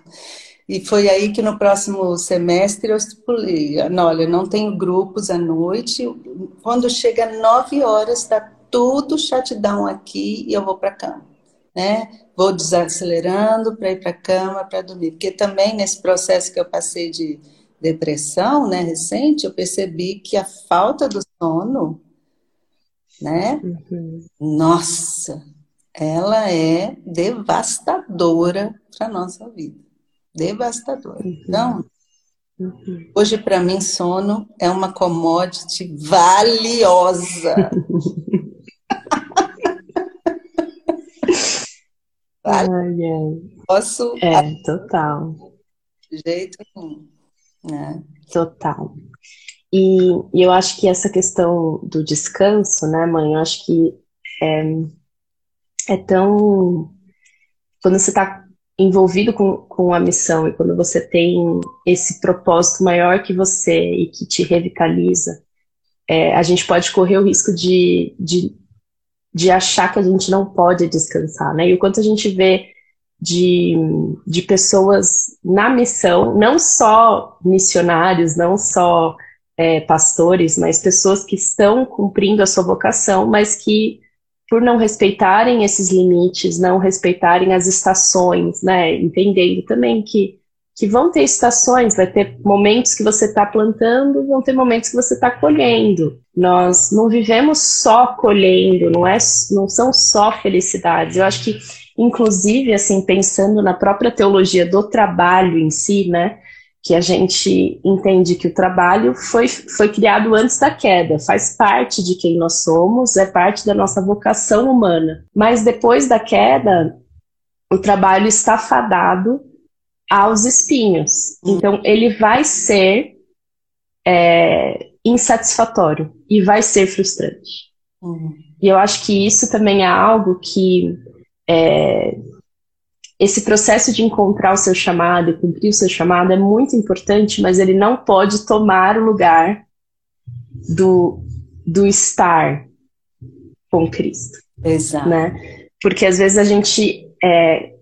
Speaker 2: E foi aí que no próximo semestre eu estipulei, não, olha, não tenho grupos à noite, quando chega nove horas está tudo shutdown aqui e eu vou para cama, né? Vou desacelerando para ir para cama para dormir, porque também nesse processo que eu passei de depressão, né, recente, eu percebi que a falta do sono, né? Uhum. Nossa, ela é devastadora para nossa vida. Devastadora. Uhum. Então, uhum. hoje para mim sono é uma commodity valiosa.
Speaker 1: Ai, ai.
Speaker 2: Posso.
Speaker 1: É, total.
Speaker 2: De jeito nenhum. Né?
Speaker 1: Total. E, e, eu acho que essa questão do descanso, né, mãe? Eu acho que é, é tão. Quando você está envolvido com, com a missão e quando você tem esse propósito maior que você e que te revitaliza, é, a gente pode correr o risco de, de, de achar que a gente não pode descansar, né? E o quanto a gente vê de, de pessoas na missão, não só missionários, não só é, pastores, mas pessoas que estão cumprindo a sua vocação, mas que por não respeitarem esses limites, não respeitarem as estações, né? Entendendo também que, que vão ter estações, vai ter momentos que você está plantando, vão ter momentos que você está colhendo. Nós não vivemos só colhendo, não, é, não são só felicidades. Eu acho que inclusive, assim, pensando na própria teologia do trabalho em si, né, que a gente entende que o trabalho foi, foi criado antes da queda, faz parte de quem nós somos, é parte da nossa vocação humana. Mas depois da queda, o trabalho está fadado aos espinhos. Hum. Então, ele vai ser é, insatisfatório e vai ser frustrante. Uhum. E eu acho que isso também é algo que é, esse processo de encontrar o seu chamado e cumprir o seu chamado é muito importante, mas ele não pode tomar o lugar do, do estar com Cristo.
Speaker 2: Exato.
Speaker 1: Né? Porque às vezes a gente é,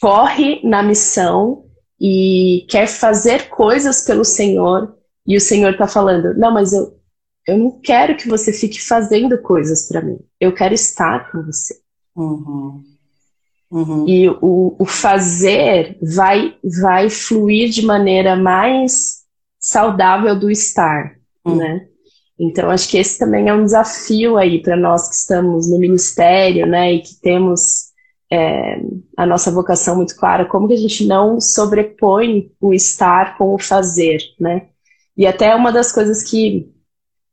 Speaker 1: corre na missão e quer fazer coisas pelo Senhor, e o Senhor está falando: não, mas eu, eu não quero que você fique fazendo coisas para mim, eu quero estar com você. Uhum. Uhum. E o, o fazer vai, vai fluir de maneira mais saudável do estar, uhum. né? Então, acho que esse também é um desafio aí para nós que estamos no ministério, né, e que temos é, a nossa vocação muito clara, como que a gente não sobrepõe o estar com o fazer, né? E até uma das coisas que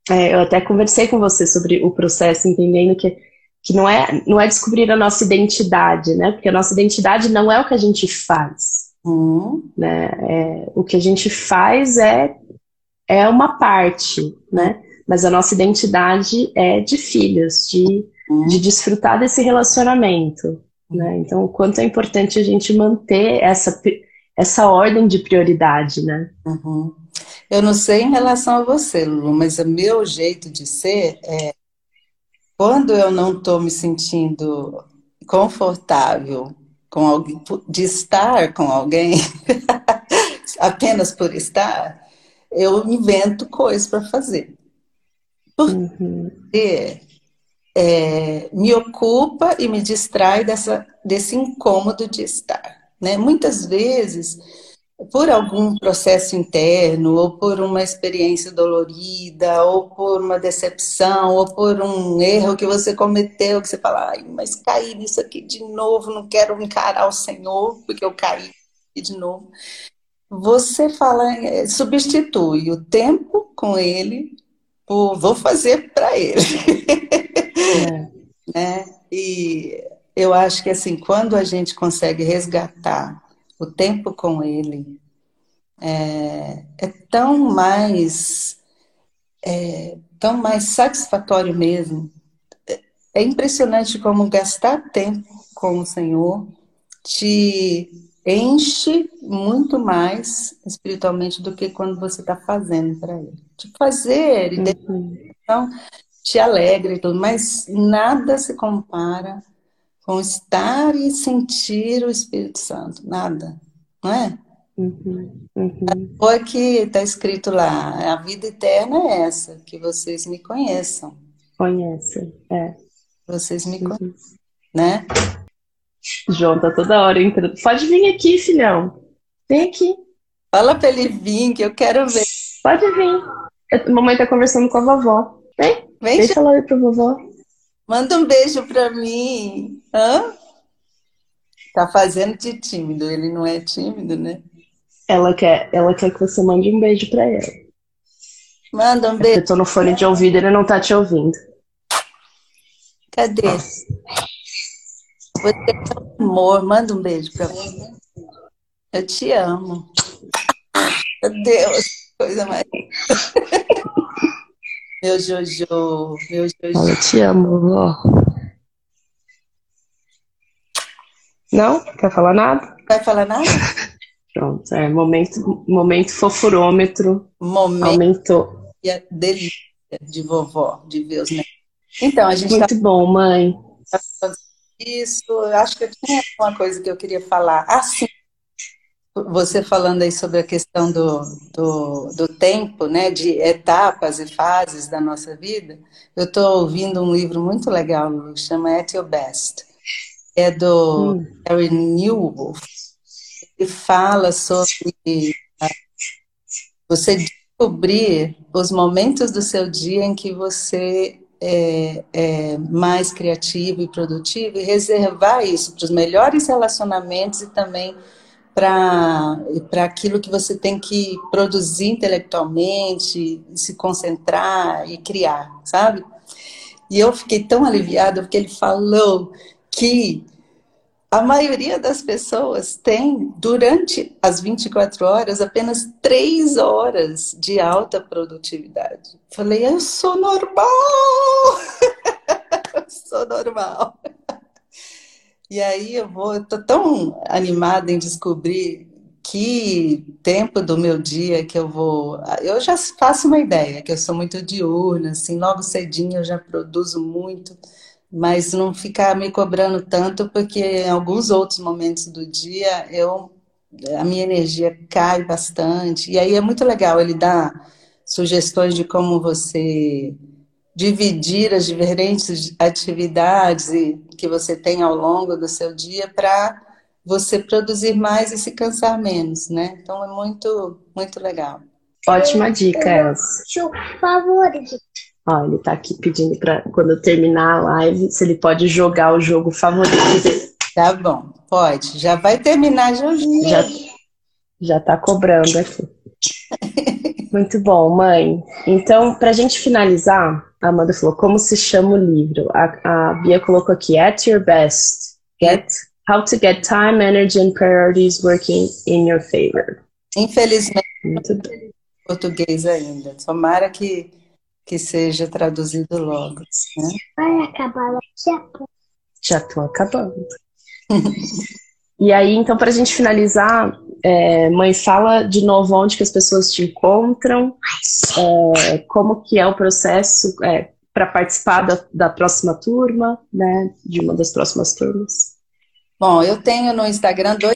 Speaker 1: é, eu até conversei com você sobre o processo, entendendo que que não é, não é descobrir a nossa identidade, né? Porque a nossa identidade não é o que a gente faz. Uhum. Né? É, o que a gente faz é, é uma parte, né? Mas a nossa identidade é de filhos, de, uhum. de desfrutar desse relacionamento. Né? Então, o quanto é importante a gente manter essa, essa ordem de prioridade, né?
Speaker 2: Uhum. Eu não sei em relação a você, Lulu, mas o meu jeito de ser é quando eu não estou me sentindo confortável com alguém, de estar com alguém, apenas por estar, eu invento coisas para fazer. Porque uhum. É, me ocupa e me distrai dessa, desse incômodo de estar. Né? Muitas vezes por algum processo interno, ou por uma experiência dolorida, ou por uma decepção, ou por um erro que você cometeu, que você fala, Ai, mas caí nisso aqui de novo, não quero encarar o Senhor, porque eu caí de novo. Você fala, é, substitui o tempo com ele por vou fazer para ele. É. né? E eu acho que assim, quando a gente consegue resgatar o tempo com ele é, é tão mais é, tão mais satisfatório mesmo. É impressionante como gastar tempo com o Senhor te enche muito mais espiritualmente do que quando você está fazendo para Ele. Te fazer e uhum. então, te alegra e tudo, mas nada se compara com estar e sentir o Espírito Santo. Nada, não é? Uhum, uhum. Foi que está escrito lá, a vida eterna é essa, que vocês me conheçam.
Speaker 1: Conhecem, é.
Speaker 2: Vocês me uhum. conhecem, né?
Speaker 1: João tá toda hora entrando. Pode vir aqui, filhão. Vem aqui.
Speaker 2: Fala pra ele vir, que eu quero ver.
Speaker 1: Pode vir. A mamãe tá conversando com a vovó. Vem, Vem deixa ela ir pra vovó.
Speaker 2: Manda um beijo pra mim. Hã? Tá fazendo de tímido. Ele não é tímido, né?
Speaker 1: Ela quer, ela quer que você mande um beijo pra ela.
Speaker 2: Manda um beijo.
Speaker 1: Eu tô no fone de ouvido, ele não tá te ouvindo.
Speaker 2: Cadê? Você é um amor. Manda um beijo pra mim. Eu te amo. Meu Deus, coisa mais. Meu Jojo, meu Jojo.
Speaker 1: Eu te amo, vó. Não? Quer falar nada?
Speaker 2: Vai falar nada?
Speaker 1: Pronto, é momento, momento fofurômetro.
Speaker 2: Momento aumentou. delícia de vovó, de ver os netos. Então, a gente
Speaker 1: Muito tá... bom, mãe.
Speaker 2: Isso, acho que eu tinha uma coisa que eu queria falar. Assim, você falando aí sobre a questão do, do, do, tempo, né, de etapas e fases da nossa vida, eu estou ouvindo um livro muito legal, que chama At Your Best. É do hum. Harry Newwolf. Ele fala sobre você descobrir os momentos do seu dia em que você é, é, mais criativo e produtivo e reservar isso para os melhores relacionamentos e também para aquilo que você tem que produzir intelectualmente, se concentrar e criar, sabe? E eu fiquei tão aliviada porque ele falou que a maioria das pessoas tem, durante as 24 horas, apenas 3 horas de alta produtividade. Falei, eu sou normal! eu sou normal. E aí eu vou, eu tô tão animada em descobrir que tempo do meu dia que eu vou. Eu já faço uma ideia, que eu sou muito diurna, assim, logo cedinho eu já produzo muito, mas não ficar me cobrando tanto, porque em alguns outros momentos do dia eu a minha energia cai bastante. E aí é muito legal ele dar sugestões de como você dividir as diferentes atividades que você tem ao longo do seu dia para você produzir mais e se cansar menos, né? Então é muito, muito legal.
Speaker 1: Ótima dica. Jogo favorito. Ó, ele tá aqui pedindo para quando eu terminar a live, se ele pode jogar o jogo favorito dele.
Speaker 2: Tá bom, pode. Já vai terminar já.
Speaker 1: Já, já tá cobrando aqui. Muito bom, mãe. Então, para a gente finalizar, a Amanda falou como se chama o livro. A, a Bia colocou aqui, At Your Best. Get How to Get Time, Energy and Priorities Working in Your Favor.
Speaker 2: Infelizmente, Muito bem. português ainda. Tomara que, que seja traduzido logo. Né?
Speaker 1: Vai acabar já. Já estou acabando. e aí, então, para a gente finalizar, é, mãe, fala de novo onde que as pessoas te encontram, é, como que é o processo é, para participar da, da, próxima turma, né, de uma das próximas turmas.
Speaker 2: Bom, eu tenho no Instagram dois,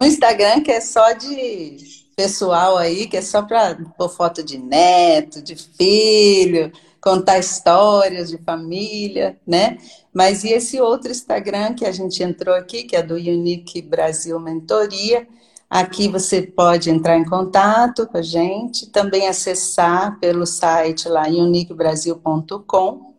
Speaker 2: um Instagram que é só de pessoal aí, que é só para pôr foto de neto, de filho, contar histórias de família, né? Mas e esse outro Instagram que a gente entrou aqui, que é do Unique Brasil Mentoria, Aqui você pode entrar em contato com a gente, também acessar pelo site lá uniquebrasil.com.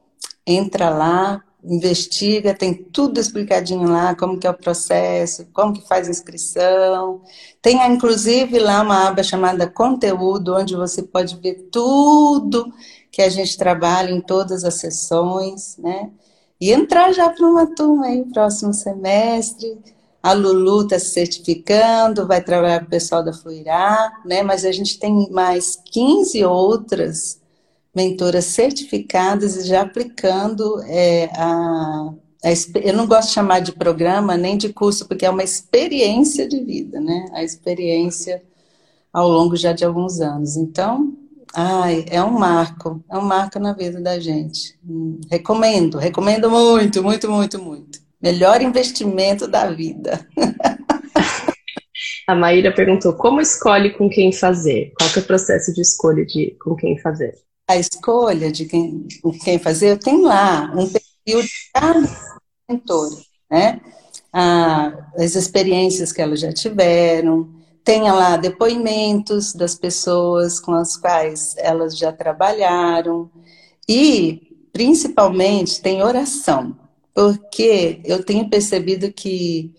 Speaker 2: Entra lá, investiga, tem tudo explicadinho lá, como que é o processo, como que faz a inscrição. Tem inclusive lá uma aba chamada conteúdo, onde você pode ver tudo que a gente trabalha em todas as sessões, né? E entrar já para uma turma aí próximo semestre a Lulu está se certificando, vai trabalhar com o pessoal da Fluirá, né? Mas a gente tem mais 15 outras mentoras certificadas e já aplicando é, a, a, Eu não gosto de chamar de programa nem de curso, porque é uma experiência de vida, né? A experiência ao longo já de alguns anos. Então, ai, é um marco, é um marco na vida da gente. Hum, recomendo, recomendo muito, muito, muito, muito. Melhor investimento da vida.
Speaker 1: A Maíra perguntou como escolhe com quem fazer? Qual é o processo de escolha de com quem fazer?
Speaker 2: A escolha de quem, com quem fazer, eu tenho lá um perfil de cada mentor, né? Ah, as experiências que elas já tiveram, tenha lá depoimentos das pessoas com as quais elas já trabalharam e, principalmente, tem oração porque eu tenho percebido que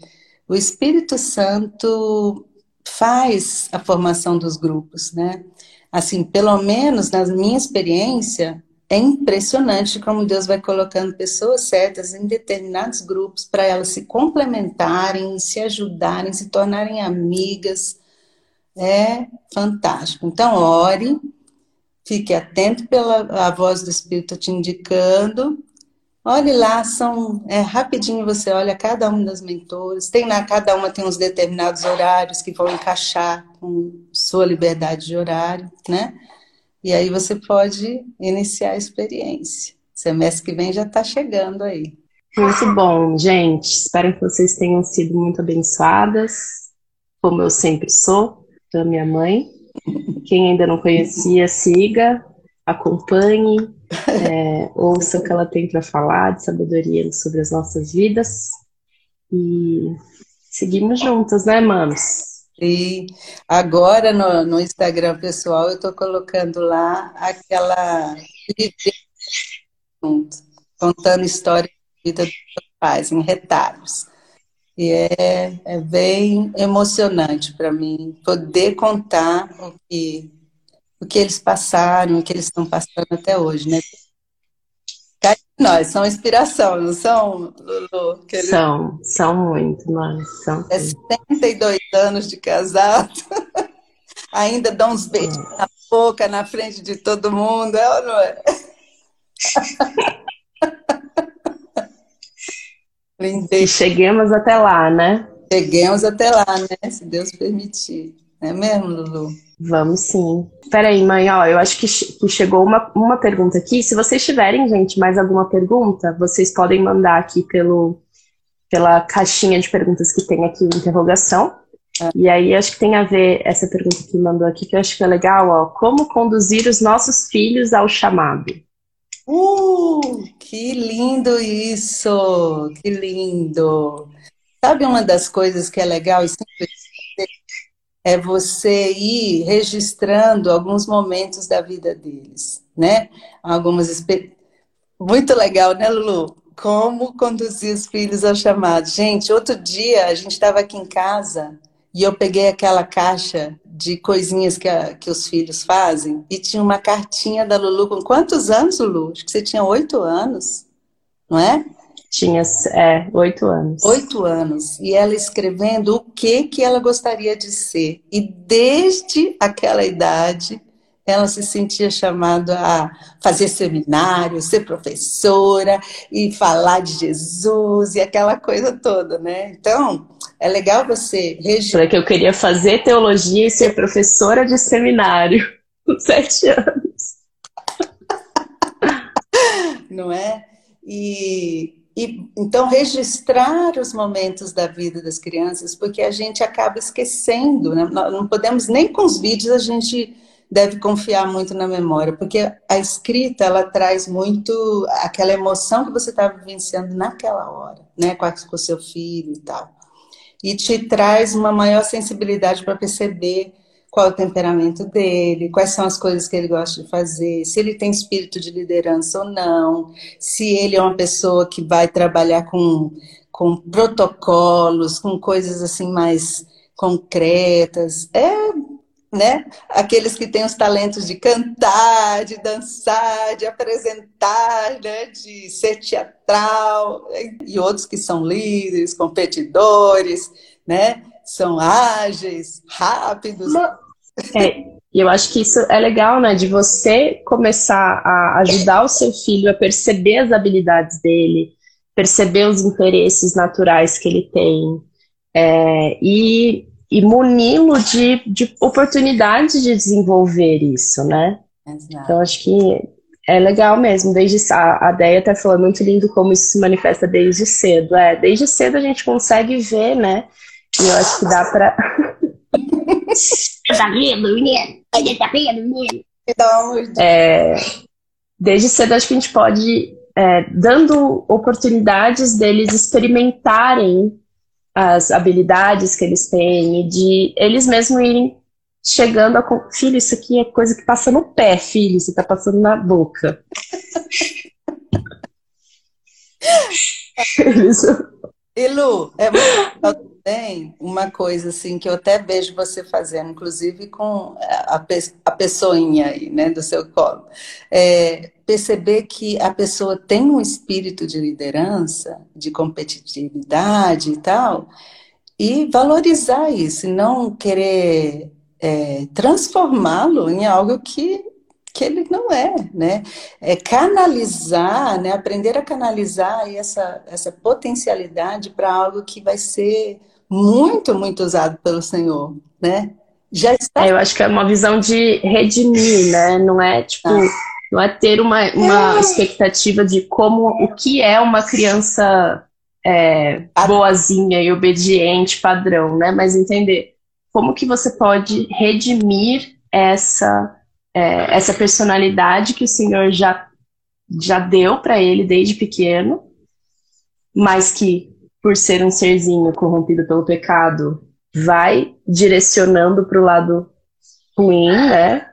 Speaker 2: o Espírito Santo faz a formação dos grupos, né? Assim, pelo menos na minha experiência, é impressionante como Deus vai colocando pessoas certas em determinados grupos para elas se complementarem, se ajudarem, se tornarem amigas. É fantástico. Então, ore, fique atento pela voz do Espírito te indicando Olhe lá, são é, rapidinho você olha cada um das mentoras, tem lá, cada uma tem uns determinados horários que vão encaixar com sua liberdade de horário, né? E aí você pode iniciar a experiência. Semestre que vem já está chegando aí.
Speaker 1: Muito bom, gente. Espero que vocês tenham sido muito abençoadas, como eu sempre sou, da minha mãe. Quem ainda não conhecia, siga, acompanhe, é, ouça o que ela tem para falar de sabedoria sobre as nossas vidas. E seguimos juntas, né, manos?
Speaker 2: E agora no, no Instagram pessoal eu estou colocando lá aquela contando história de vida dos pais em retalhos. E é, é bem emocionante para mim poder contar o que o que eles passaram, o que eles estão passando até hoje, né? Nós, são inspiração, não são, Lulu?
Speaker 1: Eles... São, são muito, mas são.
Speaker 2: 62 é anos de casado, ainda dão uns beijos é. na boca, na frente de todo mundo, é ou não é?
Speaker 1: E cheguemos até lá, né?
Speaker 2: Cheguemos até lá, né? Se Deus permitir. Não é mesmo, Lulu?
Speaker 1: Vamos sim. Peraí, mãe, ó, eu acho que, que chegou uma, uma pergunta aqui. Se vocês tiverem, gente, mais alguma pergunta, vocês podem mandar aqui pelo, pela caixinha de perguntas que tem aqui, interrogação. E aí, acho que tem a ver essa pergunta que mandou aqui, que eu acho que é legal, ó. Como conduzir os nossos filhos ao chamado?
Speaker 2: Uh, que lindo isso! Que lindo! Sabe uma das coisas que é legal e sempre é você ir registrando alguns momentos da vida deles, né? Algumas muito legal, né, Lulu? Como conduzir os filhos ao chamado. Gente, outro dia a gente estava aqui em casa e eu peguei aquela caixa de coisinhas que, a, que os filhos fazem e tinha uma cartinha da Lulu com quantos anos, Lulu? Acho que você tinha oito anos, não é?
Speaker 1: Tinha, é, oito anos.
Speaker 2: Oito anos. E ela escrevendo o que, que ela gostaria de ser. E desde aquela idade, ela se sentia chamada a fazer seminário, ser professora e falar de Jesus e aquela coisa toda, né? Então, é legal você
Speaker 1: registrar. que eu queria fazer teologia e ser professora de seminário com sete anos.
Speaker 2: Não é? E e então registrar os momentos da vida das crianças, porque a gente acaba esquecendo, né? não podemos nem com os vídeos a gente deve confiar muito na memória, porque a escrita ela traz muito aquela emoção que você está vivenciando naquela hora, né, com o seu filho e tal, e te traz uma maior sensibilidade para perceber qual é o temperamento dele, quais são as coisas que ele gosta de fazer, se ele tem espírito de liderança ou não, se ele é uma pessoa que vai trabalhar com, com protocolos, com coisas assim mais concretas. É né? Aqueles que têm os talentos de cantar, de dançar, de apresentar, né? de ser teatral, e outros que são líderes, competidores, né? São ágeis, rápidos.
Speaker 1: É, e eu acho que isso é legal, né? De você começar a ajudar o seu filho a perceber as habilidades dele, perceber os interesses naturais que ele tem. É, e e muni-lo de, de oportunidades de desenvolver isso, né? Exato. Então, acho que é legal mesmo. Desde a, a Deia até falou muito lindo como isso se manifesta desde cedo. É, desde cedo a gente consegue ver, né? E eu acho que dá para. tá vendo, menino? Tá vendo, menino? É, desde cedo acho que a gente pode, é, dando oportunidades deles experimentarem as habilidades que eles têm e de eles mesmos irem chegando a. Filho, isso aqui é coisa que passa no pé, filho, você tá passando na boca.
Speaker 2: e Lu, é muito uma coisa assim que eu até vejo você fazendo, inclusive com a, a pessoinha aí, né, do seu colo. É, perceber que a pessoa tem um espírito de liderança, de competitividade e tal, e valorizar isso, e não querer é, transformá-lo em algo que, que ele não é, né? É canalizar, né? aprender a canalizar essa, essa potencialidade para algo que vai ser muito, muito usado pelo Senhor, né?
Speaker 1: Já está. É, eu acho que é uma visão de redimir, né? Não é tipo. Ah não é ter uma, uma é. expectativa de como o que é uma criança é, boazinha e obediente padrão, né? Mas entender como que você pode redimir essa é, essa personalidade que o Senhor já já deu para ele desde pequeno, mas que por ser um serzinho corrompido pelo pecado vai direcionando para o lado ruim, né?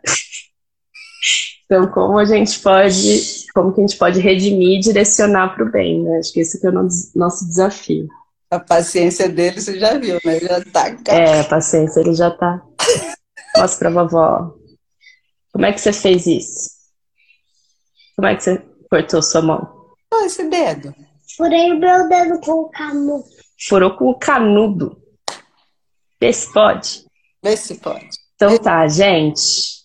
Speaker 1: Então, como a gente pode, como que a gente pode redimir e direcionar para o bem, né? Acho que esse que é o nosso desafio.
Speaker 2: A paciência dele, você já viu, né? Já tá.
Speaker 1: É, a paciência, ele já tá. Mostra pra vovó. Como é que você fez isso? Como é que você cortou sua mão?
Speaker 2: Oh, esse dedo.
Speaker 3: Furei o meu dedo com o canudo.
Speaker 1: Furou com o canudo. Vê se pode.
Speaker 2: Vê se pode.
Speaker 1: Então tá, gente.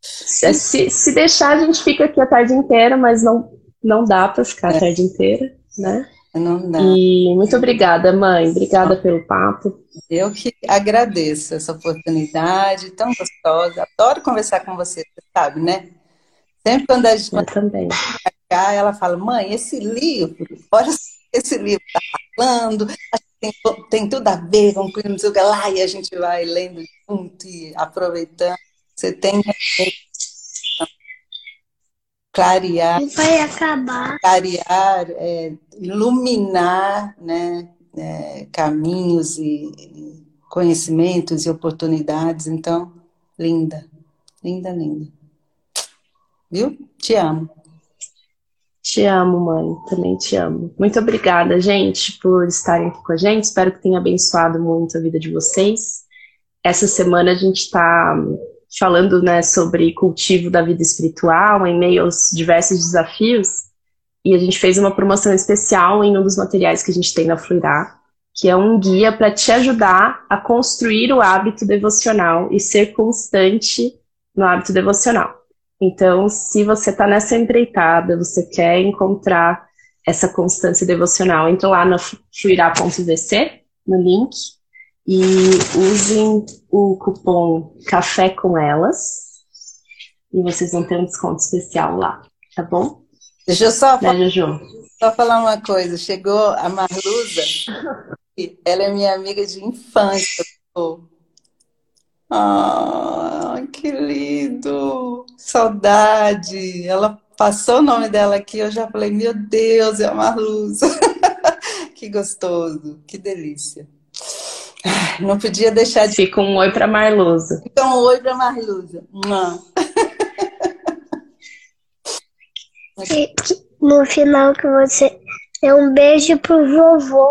Speaker 1: Se, se deixar, a gente fica aqui a tarde inteira, mas não, não dá para ficar é. a tarde inteira, né?
Speaker 2: Não dá.
Speaker 1: E muito obrigada, mãe. Obrigada pelo papo.
Speaker 2: Eu que agradeço essa oportunidade tão gostosa. Adoro conversar com você, você sabe, né? Sempre quando a gente
Speaker 1: Eu também.
Speaker 2: Ela fala, mãe, esse livro, olha esse livro está falando, tem, tem tudo a ver com o que lá, e a gente vai lendo junto e aproveitando. Você tem clarear,
Speaker 3: vai acabar.
Speaker 2: clarear, é, iluminar, né, é, caminhos e conhecimentos e oportunidades. Então, linda, linda, linda. Viu? Te amo.
Speaker 1: Te amo, mãe. Também te amo. Muito obrigada, gente, por estarem aqui com a gente. Espero que tenha abençoado muito a vida de vocês. Essa semana a gente está falando né, sobre cultivo da vida espiritual em meio aos diversos desafios. E a gente fez uma promoção especial em um dos materiais que a gente tem na Fluirá, que é um guia para te ajudar a construir o hábito devocional e ser constante no hábito devocional. Então, se você está nessa empreitada, você quer encontrar essa constância devocional, entra lá no fluirá.vc, no link, e usem o cupom Café com Elas e vocês vão ter um desconto especial lá, tá bom?
Speaker 2: Deixa eu só
Speaker 1: né, Jojo?
Speaker 2: só falar uma coisa. Chegou a Marluza, ela é minha amiga de infância. Ah, que lindo! Saudade! Ela passou o nome dela aqui, eu já falei, meu Deus, é a Marluza. que gostoso, que delícia. Não podia deixar de.
Speaker 1: Fica um oi para Marluza.
Speaker 2: Fica um oi para Marluza.
Speaker 3: No final que você é um beijo pro vovô.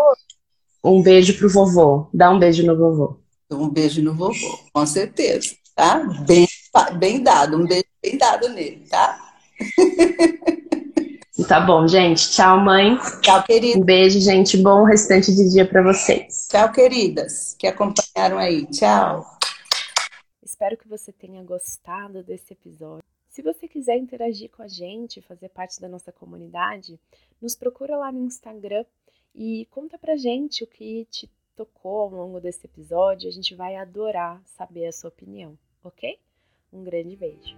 Speaker 1: Um beijo pro vovô. Dá um beijo no vovô.
Speaker 2: Um beijo no vovô, com certeza, tá? Bem, bem dado, um beijo bem dado nele, tá?
Speaker 1: Tá bom, gente. Tchau, mãe.
Speaker 2: Tchau, querida.
Speaker 1: Um beijo, gente. Bom restante de dia para vocês.
Speaker 2: Tchau, queridas, que acompanharam aí. Tchau.
Speaker 1: Espero que você tenha gostado desse episódio. Se você quiser interagir com a gente, fazer parte da nossa comunidade, nos procura lá no Instagram e conta pra gente o que te tocou ao longo desse episódio. A gente vai adorar saber a sua opinião, ok? Um grande beijo.